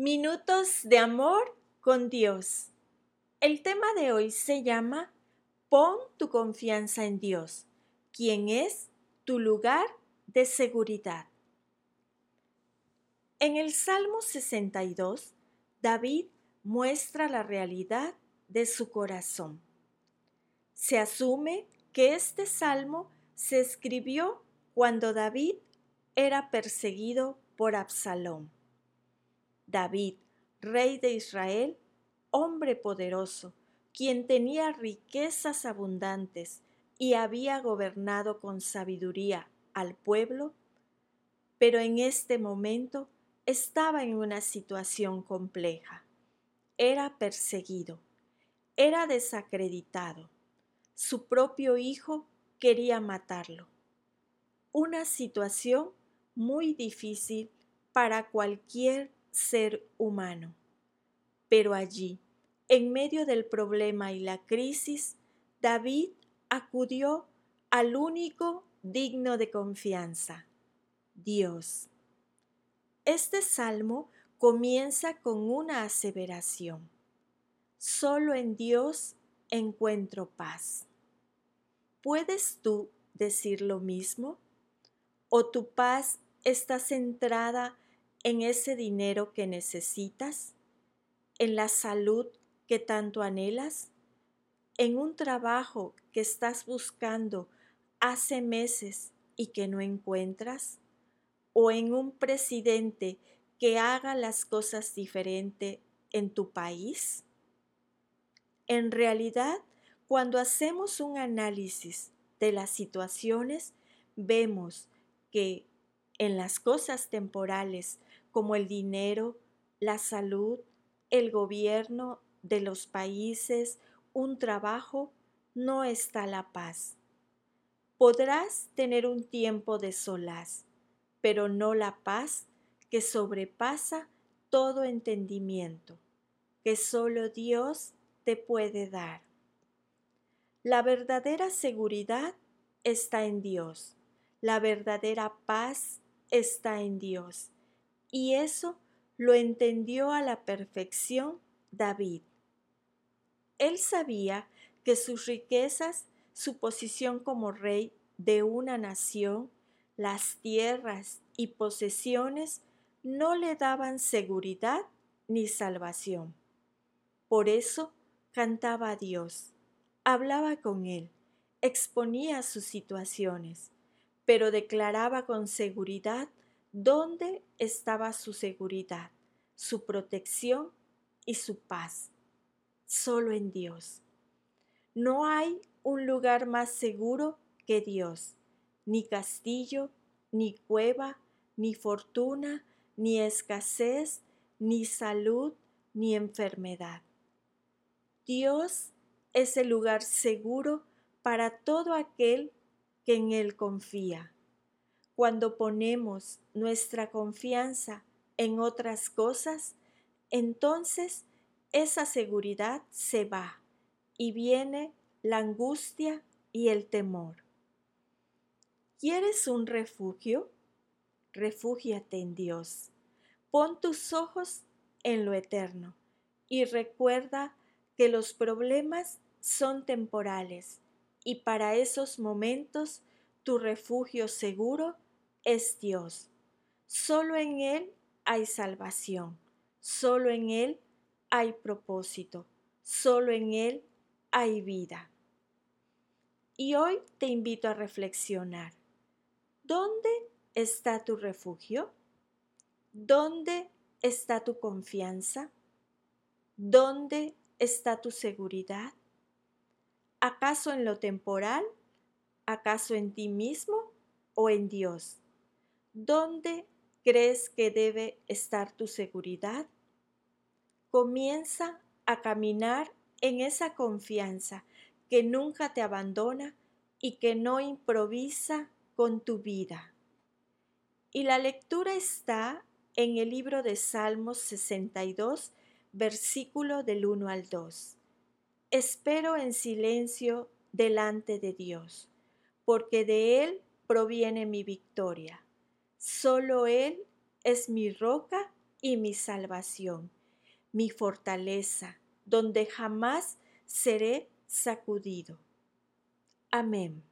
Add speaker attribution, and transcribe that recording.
Speaker 1: Minutos de amor con Dios. El tema de hoy se llama Pon tu confianza en Dios, quien es tu lugar de seguridad. En el Salmo 62, David muestra la realidad de su corazón. Se asume que este salmo se escribió cuando David era perseguido por Absalón. David, rey de Israel, hombre poderoso, quien tenía riquezas abundantes y había gobernado con sabiduría al pueblo, pero en este momento estaba en una situación compleja. Era perseguido, era desacreditado. Su propio hijo quería matarlo. Una situación muy difícil para cualquier ser humano. Pero allí, en medio del problema y la crisis, David acudió al único digno de confianza, Dios. Este salmo comienza con una aseveración. Solo en Dios encuentro paz. ¿Puedes tú decir lo mismo? ¿O tu paz está centrada en ese dinero que necesitas, en la salud que tanto anhelas, en un trabajo que estás buscando hace meses y que no encuentras, o en un presidente que haga las cosas diferente en tu país? En realidad, cuando hacemos un análisis de las situaciones, vemos que en las cosas temporales como el dinero, la salud, el gobierno de los países, un trabajo, no está la paz. Podrás tener un tiempo de solaz, pero no la paz que sobrepasa todo entendimiento, que solo Dios te puede dar. La verdadera seguridad está en Dios. La verdadera paz está en Dios. Y eso lo entendió a la perfección David. Él sabía que sus riquezas, su posición como rey de una nación, las tierras y posesiones no le daban seguridad ni salvación. Por eso cantaba a Dios, hablaba con Él, exponía sus situaciones, pero declaraba con seguridad dónde estaba su seguridad, su protección y su paz. Solo en Dios. No hay un lugar más seguro que Dios, ni castillo, ni cueva, ni fortuna, ni escasez, ni salud, ni enfermedad. Dios es el lugar seguro para todo aquel que en Él confía cuando ponemos nuestra confianza en otras cosas, entonces esa seguridad se va y viene la angustia y el temor. ¿Quieres un refugio? Refúgiate en Dios. Pon tus ojos en lo eterno y recuerda que los problemas son temporales y para esos momentos tu refugio seguro es Dios. Solo en Él hay salvación, solo en Él hay propósito, solo en Él hay vida. Y hoy te invito a reflexionar. ¿Dónde está tu refugio? ¿Dónde está tu confianza? ¿Dónde está tu seguridad? ¿Acaso en lo temporal? ¿Acaso en ti mismo o en Dios? ¿Dónde crees que debe estar tu seguridad? Comienza a caminar en esa confianza que nunca te abandona y que no improvisa con tu vida. Y la lectura está en el libro de Salmos 62, versículo del 1 al 2. Espero en silencio delante de Dios, porque de Él proviene mi victoria. Solo Él es mi roca y mi salvación, mi fortaleza, donde jamás seré sacudido. Amén.